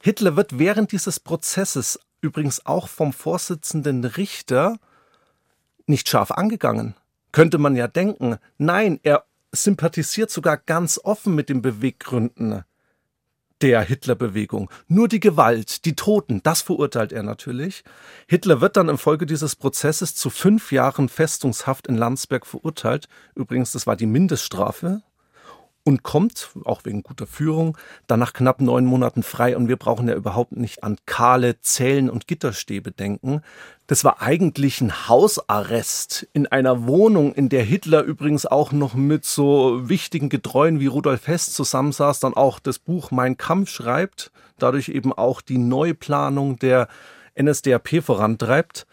Hitler wird während dieses Prozesses übrigens auch vom Vorsitzenden Richter nicht scharf angegangen. Könnte man ja denken. Nein, er sympathisiert sogar ganz offen mit den Beweggründen der Hitlerbewegung. Nur die Gewalt, die Toten, das verurteilt er natürlich. Hitler wird dann infolge dieses Prozesses zu fünf Jahren Festungshaft in Landsberg verurteilt. Übrigens, das war die Mindeststrafe und kommt, auch wegen guter Führung, dann nach knapp neun Monaten frei. Und wir brauchen ja überhaupt nicht an kahle Zellen und Gitterstäbe denken. Das war eigentlich ein Hausarrest in einer Wohnung, in der Hitler übrigens auch noch mit so wichtigen Getreuen wie Rudolf Hess zusammensaß, dann auch das Buch Mein Kampf schreibt, dadurch eben auch die Neuplanung der NSDAP vorantreibt.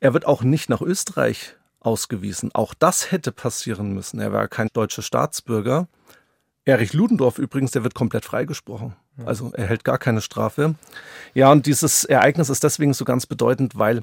Er wird auch nicht nach Österreich ausgewiesen. Auch das hätte passieren müssen. Er war kein deutscher Staatsbürger. Erich Ludendorff übrigens, der wird komplett freigesprochen. Also er hält gar keine Strafe. Ja, und dieses Ereignis ist deswegen so ganz bedeutend, weil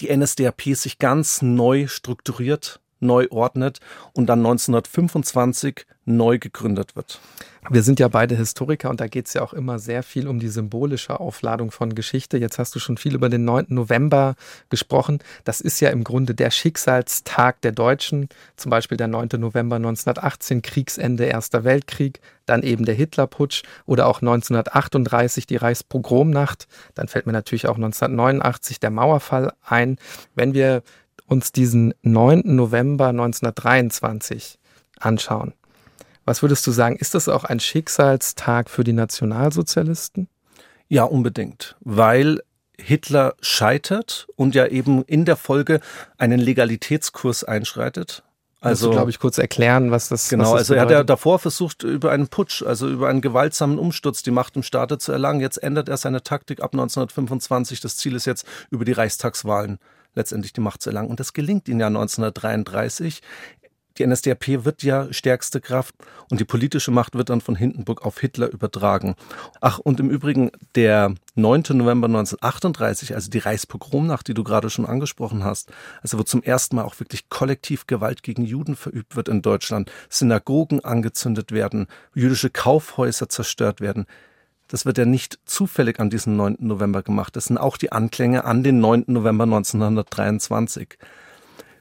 die NSDAP sich ganz neu strukturiert, neu ordnet und dann 1925 neu gegründet wird. Wir sind ja beide Historiker und da geht es ja auch immer sehr viel um die symbolische Aufladung von Geschichte. Jetzt hast du schon viel über den 9. November gesprochen. Das ist ja im Grunde der Schicksalstag der Deutschen. Zum Beispiel der 9. November 1918, Kriegsende, Erster Weltkrieg, dann eben der Hitlerputsch oder auch 1938 die Reichspogromnacht. Dann fällt mir natürlich auch 1989 der Mauerfall ein. Wenn wir uns diesen 9. November 1923 anschauen, was würdest du sagen, ist das auch ein Schicksalstag für die Nationalsozialisten? Ja, unbedingt, weil Hitler scheitert und ja eben in der Folge einen Legalitätskurs einschreitet. Also, glaube ich, kurz erklären, was das Genau, was das also er hat ja davor versucht, über einen Putsch, also über einen gewaltsamen Umsturz die Macht im Staate zu erlangen. Jetzt ändert er seine Taktik ab 1925. Das Ziel ist jetzt, über die Reichstagswahlen letztendlich die Macht zu erlangen. Und das gelingt ihm ja 1933. Die NSDAP wird ja stärkste Kraft und die politische Macht wird dann von Hindenburg auf Hitler übertragen. Ach, und im Übrigen der 9. November 1938, also die Reichspogromnacht, die du gerade schon angesprochen hast, also wo zum ersten Mal auch wirklich kollektiv Gewalt gegen Juden verübt wird in Deutschland, Synagogen angezündet werden, jüdische Kaufhäuser zerstört werden. Das wird ja nicht zufällig an diesem 9. November gemacht. Das sind auch die Anklänge an den 9. November 1923.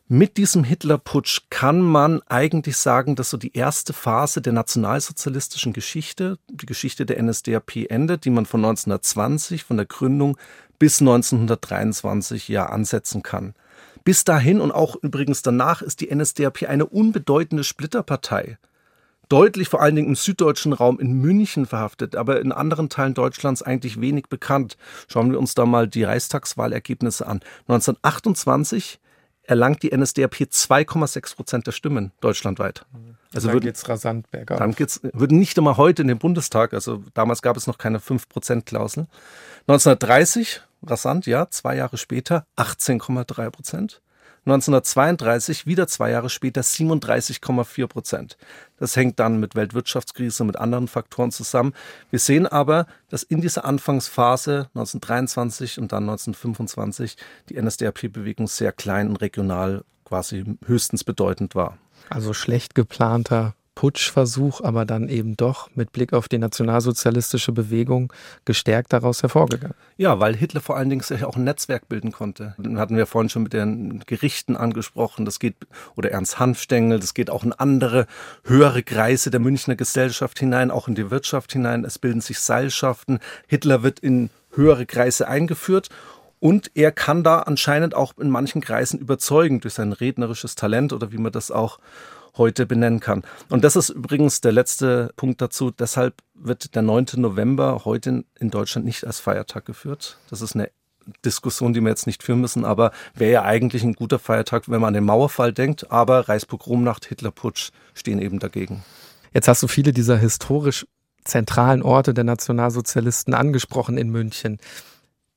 Mit diesem Hitlerputsch kann man eigentlich sagen, dass so die erste Phase der nationalsozialistischen Geschichte, die Geschichte der NSDAP endet, die man von 1920, von der Gründung bis 1923 ja ansetzen kann. Bis dahin und auch übrigens danach ist die NSDAP eine unbedeutende Splitterpartei. Deutlich vor allen Dingen im süddeutschen Raum in München verhaftet, aber in anderen Teilen Deutschlands eigentlich wenig bekannt. Schauen wir uns da mal die Reichstagswahlergebnisse an. 1928 erlangt die NSDAP 2,6 Prozent der Stimmen deutschlandweit. Also dann geht's rasant bergab. Dann geht's, würden nicht einmal heute in den Bundestag, also damals gab es noch keine 5-Prozent-Klausel. 1930, rasant, ja, zwei Jahre später, 18,3 Prozent. 1932, wieder zwei Jahre später, 37,4 Prozent. Das hängt dann mit Weltwirtschaftskrise mit anderen Faktoren zusammen. Wir sehen aber, dass in dieser Anfangsphase 1923 und dann 1925 die NSDAP-Bewegung sehr klein und regional quasi höchstens bedeutend war. Also schlecht geplanter Putschversuch, aber dann eben doch mit Blick auf die nationalsozialistische Bewegung gestärkt daraus hervorgegangen. Ja, weil Hitler vor allen Dingen auch ein Netzwerk bilden konnte. Das hatten wir vorhin schon mit den Gerichten angesprochen. Das geht, oder Ernst Hanfstengel, das geht auch in andere höhere Kreise der Münchner Gesellschaft hinein, auch in die Wirtschaft hinein. Es bilden sich Seilschaften. Hitler wird in höhere Kreise eingeführt und er kann da anscheinend auch in manchen Kreisen überzeugen durch sein rednerisches Talent oder wie man das auch heute benennen kann. Und das ist übrigens der letzte Punkt dazu. Deshalb wird der 9. November heute in Deutschland nicht als Feiertag geführt. Das ist eine Diskussion, die wir jetzt nicht führen müssen, aber wäre ja eigentlich ein guter Feiertag, wenn man an den Mauerfall denkt. Aber Reichspogromnacht, Hitlerputsch stehen eben dagegen. Jetzt hast du viele dieser historisch zentralen Orte der Nationalsozialisten angesprochen in München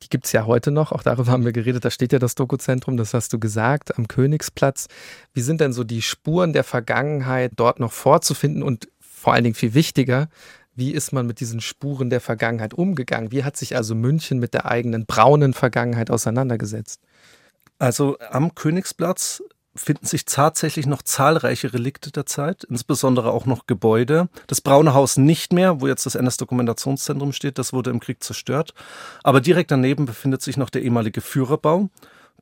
die gibt es ja heute noch, auch darüber haben wir geredet, da steht ja das Dokuzentrum, das hast du gesagt, am Königsplatz. Wie sind denn so die Spuren der Vergangenheit dort noch vorzufinden und vor allen Dingen viel wichtiger, wie ist man mit diesen Spuren der Vergangenheit umgegangen? Wie hat sich also München mit der eigenen braunen Vergangenheit auseinandergesetzt? Also am Königsplatz finden sich tatsächlich noch zahlreiche Relikte der Zeit, insbesondere auch noch Gebäude. Das Braune Haus nicht mehr, wo jetzt das NS-Dokumentationszentrum steht, das wurde im Krieg zerstört. Aber direkt daneben befindet sich noch der ehemalige Führerbau.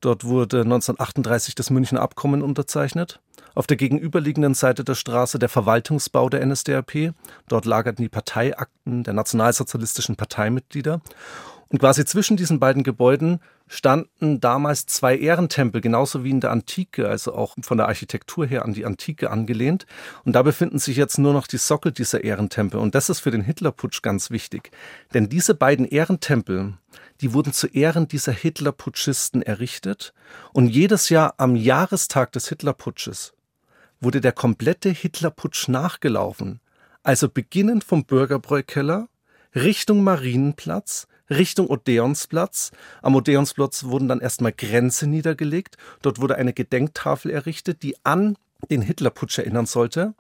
Dort wurde 1938 das Münchner Abkommen unterzeichnet. Auf der gegenüberliegenden Seite der Straße der Verwaltungsbau der NSDAP. Dort lagerten die Parteiakten der nationalsozialistischen Parteimitglieder. Und quasi zwischen diesen beiden Gebäuden standen damals zwei Ehrentempel, genauso wie in der Antike, also auch von der Architektur her an die Antike angelehnt. Und da befinden sich jetzt nur noch die Sockel dieser Ehrentempel. Und das ist für den Hitlerputsch ganz wichtig. Denn diese beiden Ehrentempel, die wurden zu Ehren dieser Hitlerputschisten errichtet. Und jedes Jahr am Jahrestag des Hitlerputsches wurde der komplette Hitlerputsch nachgelaufen. Also beginnend vom Bürgerbräukeller Richtung Marienplatz, Richtung Odeonsplatz. Am Odeonsplatz wurden dann erstmal Grenze niedergelegt. Dort wurde eine Gedenktafel errichtet, die an den Hitlerputsch erinnern sollte.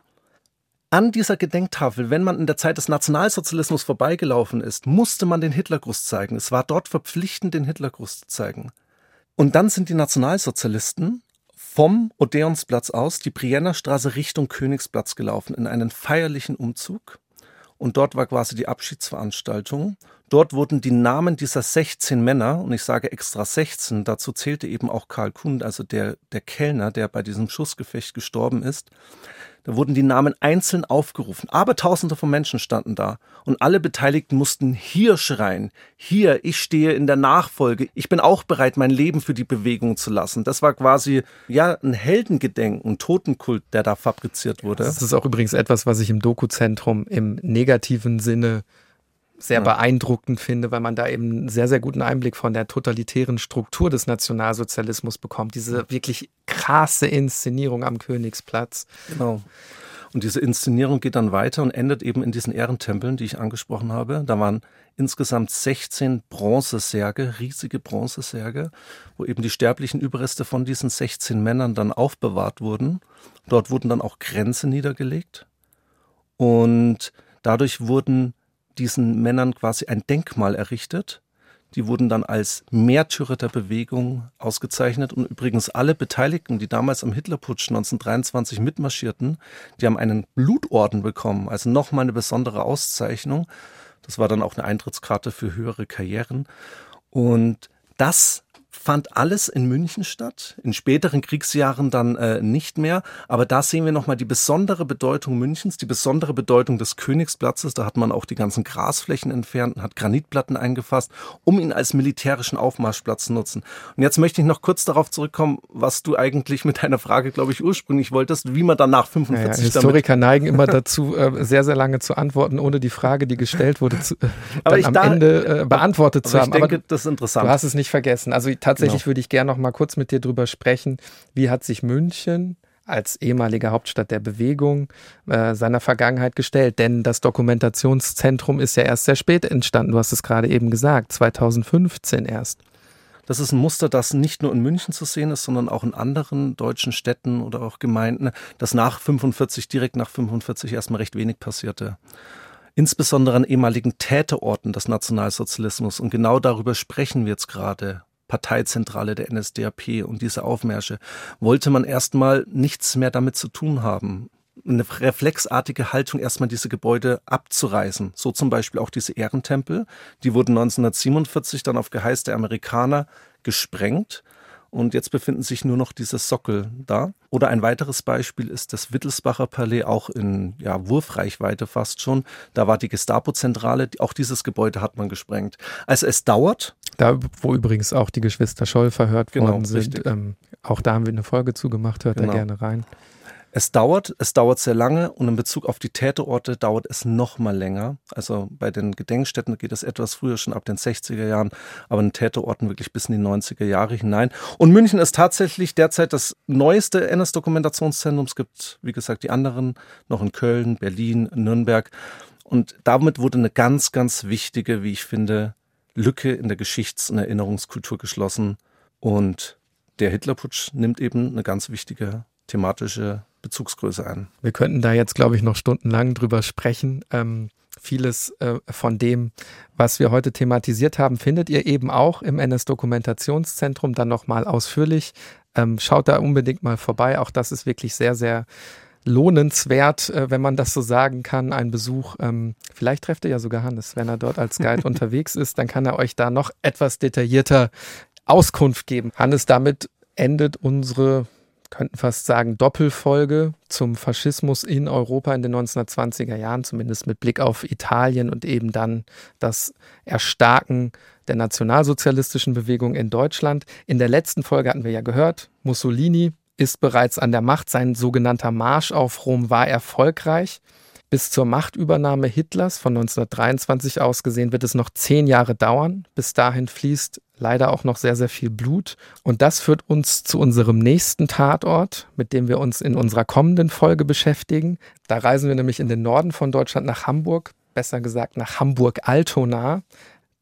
An dieser Gedenktafel, wenn man in der Zeit des Nationalsozialismus vorbeigelaufen ist, musste man den Hitlergruß zeigen. Es war dort verpflichtend, den Hitlergruß zu zeigen. Und dann sind die Nationalsozialisten vom Odeonsplatz aus die Brienner Straße Richtung Königsplatz gelaufen in einen feierlichen Umzug. Und dort war quasi die Abschiedsveranstaltung. Dort wurden die Namen dieser 16 Männer, und ich sage extra 16, dazu zählte eben auch Karl Kuhn, also der, der Kellner, der bei diesem Schussgefecht gestorben ist, da wurden die Namen einzeln aufgerufen. Aber Tausende von Menschen standen da. Und alle Beteiligten mussten hier schreien. Hier, ich stehe in der Nachfolge. Ich bin auch bereit, mein Leben für die Bewegung zu lassen. Das war quasi, ja, ein Heldengedenken, ein Totenkult, der da fabriziert wurde. Das ist auch übrigens etwas, was ich im Dokuzentrum im negativen Sinne sehr ja. beeindruckend finde, weil man da eben einen sehr, sehr guten Einblick von der totalitären Struktur des Nationalsozialismus bekommt. Diese wirklich krasse Inszenierung am Königsplatz. Genau. Und diese Inszenierung geht dann weiter und endet eben in diesen Ehrentempeln, die ich angesprochen habe. Da waren insgesamt 16 Bronzesärge, riesige Bronzesärge, wo eben die sterblichen Überreste von diesen 16 Männern dann aufbewahrt wurden. Dort wurden dann auch Grenzen niedergelegt. Und dadurch wurden diesen Männern quasi ein Denkmal errichtet. Die wurden dann als Märtyrer der Bewegung ausgezeichnet. Und übrigens alle Beteiligten, die damals am Hitlerputsch 1923 mitmarschierten, die haben einen Blutorden bekommen, also nochmal eine besondere Auszeichnung. Das war dann auch eine Eintrittskarte für höhere Karrieren. Und das fand alles in München statt, in späteren Kriegsjahren dann äh, nicht mehr. Aber da sehen wir nochmal die besondere Bedeutung Münchens, die besondere Bedeutung des Königsplatzes. Da hat man auch die ganzen Grasflächen entfernt, hat Granitplatten eingefasst, um ihn als militärischen Aufmarschplatz zu nutzen. Und jetzt möchte ich noch kurz darauf zurückkommen, was du eigentlich mit deiner Frage, glaube ich, ursprünglich wolltest, wie man danach 45 naja, Historiker neigen immer dazu, äh, sehr, sehr lange zu antworten, ohne die Frage, die gestellt wurde, zu, äh, dann am da, Ende äh, beantwortet zu haben. Ich denke, aber das ist interessant. Du hast es nicht vergessen. Also tatsächlich genau. würde ich gerne noch mal kurz mit dir drüber sprechen. Wie hat sich München als ehemalige Hauptstadt der Bewegung äh, seiner Vergangenheit gestellt? Denn das Dokumentationszentrum ist ja erst sehr spät entstanden. Du hast es gerade eben gesagt, 2015 erst. Das ist ein Muster, das nicht nur in München zu sehen ist, sondern auch in anderen deutschen Städten oder auch Gemeinden, dass nach 45, direkt nach 45 erstmal recht wenig passierte. Insbesondere an ehemaligen Täterorten des Nationalsozialismus. Und genau darüber sprechen wir jetzt gerade. Parteizentrale der NSDAP und diese Aufmärsche, wollte man erstmal nichts mehr damit zu tun haben eine reflexartige Haltung, erstmal diese Gebäude abzureißen. So zum Beispiel auch diese Ehrentempel. Die wurden 1947 dann auf Geheiß der Amerikaner gesprengt. Und jetzt befinden sich nur noch diese Sockel da. Oder ein weiteres Beispiel ist das Wittelsbacher Palais, auch in ja, Wurfreichweite fast schon. Da war die Gestapo-Zentrale. Auch dieses Gebäude hat man gesprengt. Also es dauert. Da, wo übrigens auch die Geschwister Scholl verhört genau, worden sind. Ähm, auch da haben wir eine Folge zugemacht. Hört genau. da gerne rein. Es dauert, es dauert sehr lange und in Bezug auf die Täterorte dauert es noch mal länger. Also bei den Gedenkstätten geht es etwas früher, schon ab den 60er Jahren, aber in Täterorten wirklich bis in die 90er Jahre hinein. Und München ist tatsächlich derzeit das neueste NS-Dokumentationszentrum. Es gibt, wie gesagt, die anderen noch in Köln, Berlin, Nürnberg. Und damit wurde eine ganz, ganz wichtige, wie ich finde, Lücke in der Geschichts- und Erinnerungskultur geschlossen. Und der Hitlerputsch nimmt eben eine ganz wichtige thematische Bezugsgröße an. Wir könnten da jetzt, glaube ich, noch stundenlang drüber sprechen. Ähm, vieles äh, von dem, was wir heute thematisiert haben, findet ihr eben auch im NS-Dokumentationszentrum dann nochmal ausführlich. Ähm, schaut da unbedingt mal vorbei. Auch das ist wirklich sehr, sehr lohnenswert, äh, wenn man das so sagen kann, ein Besuch. Ähm, vielleicht trefft ihr ja sogar Hannes, wenn er dort als (laughs) Guide unterwegs ist, dann kann er euch da noch etwas detaillierter Auskunft geben. Hannes, damit endet unsere könnten fast sagen, Doppelfolge zum Faschismus in Europa in den 1920er Jahren, zumindest mit Blick auf Italien und eben dann das Erstarken der nationalsozialistischen Bewegung in Deutschland. In der letzten Folge hatten wir ja gehört, Mussolini ist bereits an der Macht, sein sogenannter Marsch auf Rom war erfolgreich. Bis zur Machtübernahme Hitlers von 1923 aus gesehen wird es noch zehn Jahre dauern. Bis dahin fließt leider auch noch sehr, sehr viel Blut. Und das führt uns zu unserem nächsten Tatort, mit dem wir uns in unserer kommenden Folge beschäftigen. Da reisen wir nämlich in den Norden von Deutschland nach Hamburg, besser gesagt nach Hamburg-Altona.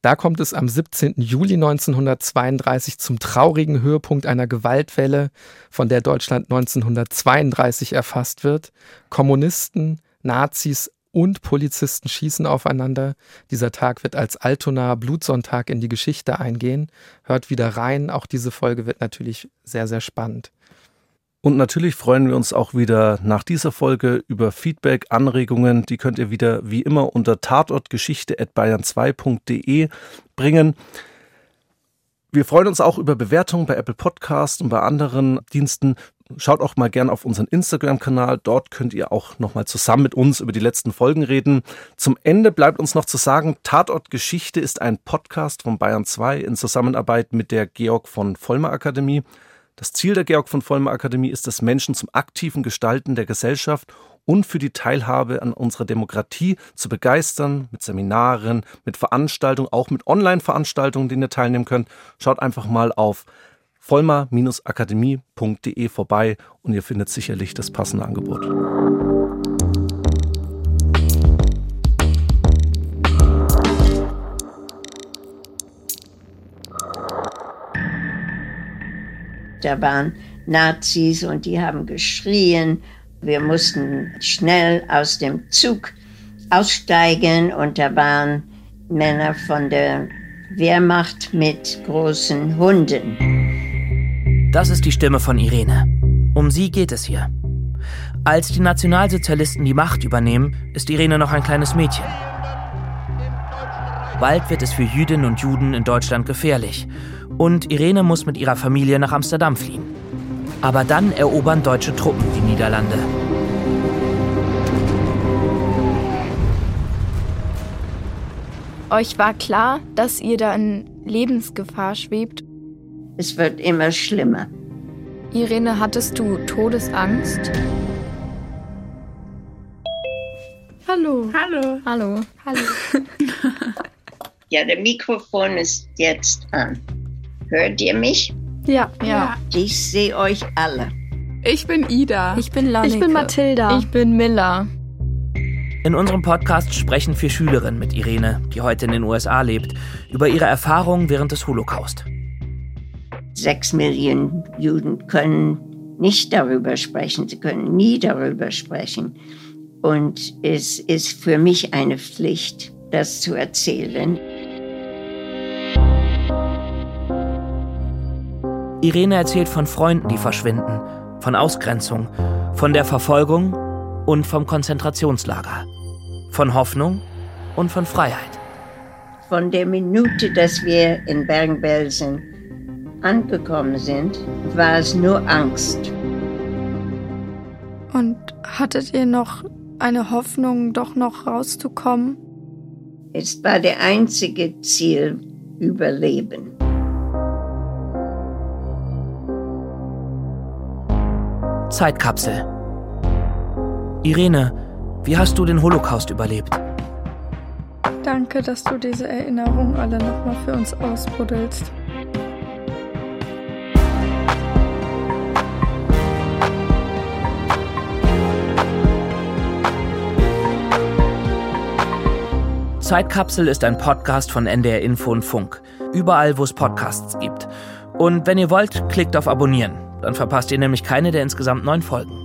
Da kommt es am 17. Juli 1932 zum traurigen Höhepunkt einer Gewaltwelle, von der Deutschland 1932 erfasst wird. Kommunisten, Nazis und Polizisten schießen aufeinander. Dieser Tag wird als Altonaer Blutsonntag in die Geschichte eingehen. Hört wieder rein. Auch diese Folge wird natürlich sehr, sehr spannend. Und natürlich freuen wir uns auch wieder nach dieser Folge über Feedback, Anregungen. Die könnt ihr wieder wie immer unter tatortgeschichte.bayern2.de bringen. Wir freuen uns auch über Bewertungen bei Apple Podcast und bei anderen Diensten. Schaut auch mal gern auf unseren Instagram-Kanal. Dort könnt ihr auch nochmal zusammen mit uns über die letzten Folgen reden. Zum Ende bleibt uns noch zu sagen, Tatort Geschichte ist ein Podcast von Bayern 2 in Zusammenarbeit mit der Georg von Vollmer Akademie. Das Ziel der Georg von Vollmer Akademie ist es, Menschen zum aktiven Gestalten der Gesellschaft und für die Teilhabe an unserer Demokratie zu begeistern, mit Seminaren, mit Veranstaltungen, auch mit Online-Veranstaltungen, denen ihr teilnehmen könnt. Schaut einfach mal auf vollmar-akademie.de vorbei und ihr findet sicherlich das passende Angebot. Da waren Nazis und die haben geschrien. Wir mussten schnell aus dem Zug aussteigen und da waren Männer von der Wehrmacht mit großen Hunden. Das ist die Stimme von Irene. Um sie geht es hier. Als die Nationalsozialisten die Macht übernehmen, ist Irene noch ein kleines Mädchen. Bald wird es für Jüdinnen und Juden in Deutschland gefährlich. Und Irene muss mit ihrer Familie nach Amsterdam fliehen. Aber dann erobern deutsche Truppen die Niederlande. Euch war klar, dass ihr da in Lebensgefahr schwebt es wird immer schlimmer. Irene, hattest du Todesangst? Hallo. Hallo. Hallo. Hallo. (laughs) ja, der Mikrofon ist jetzt an. Hört ihr mich? Ja, ja. Ich sehe euch alle. Ich bin Ida. Ich bin Lanneke. Ich bin Mathilda. Ich bin Miller. In unserem Podcast sprechen vier Schülerinnen mit Irene, die heute in den USA lebt, über ihre Erfahrungen während des Holocaust. Sechs Millionen Juden können nicht darüber sprechen, sie können nie darüber sprechen. Und es ist für mich eine Pflicht, das zu erzählen. Irene erzählt von Freunden, die verschwinden, von Ausgrenzung, von der Verfolgung und vom Konzentrationslager, von Hoffnung und von Freiheit. Von der Minute, dass wir in Bergen-Belsen angekommen sind, war es nur Angst. Und hattet ihr noch eine Hoffnung, doch noch rauszukommen? Es war der einzige Ziel, Überleben. Zeitkapsel. Irene, wie hast du den Holocaust überlebt? Danke, dass du diese Erinnerungen alle nochmal für uns ausbuddelst. Zeitkapsel ist ein Podcast von NDR Info und Funk. Überall, wo es Podcasts gibt. Und wenn ihr wollt, klickt auf Abonnieren. Dann verpasst ihr nämlich keine der insgesamt neun Folgen.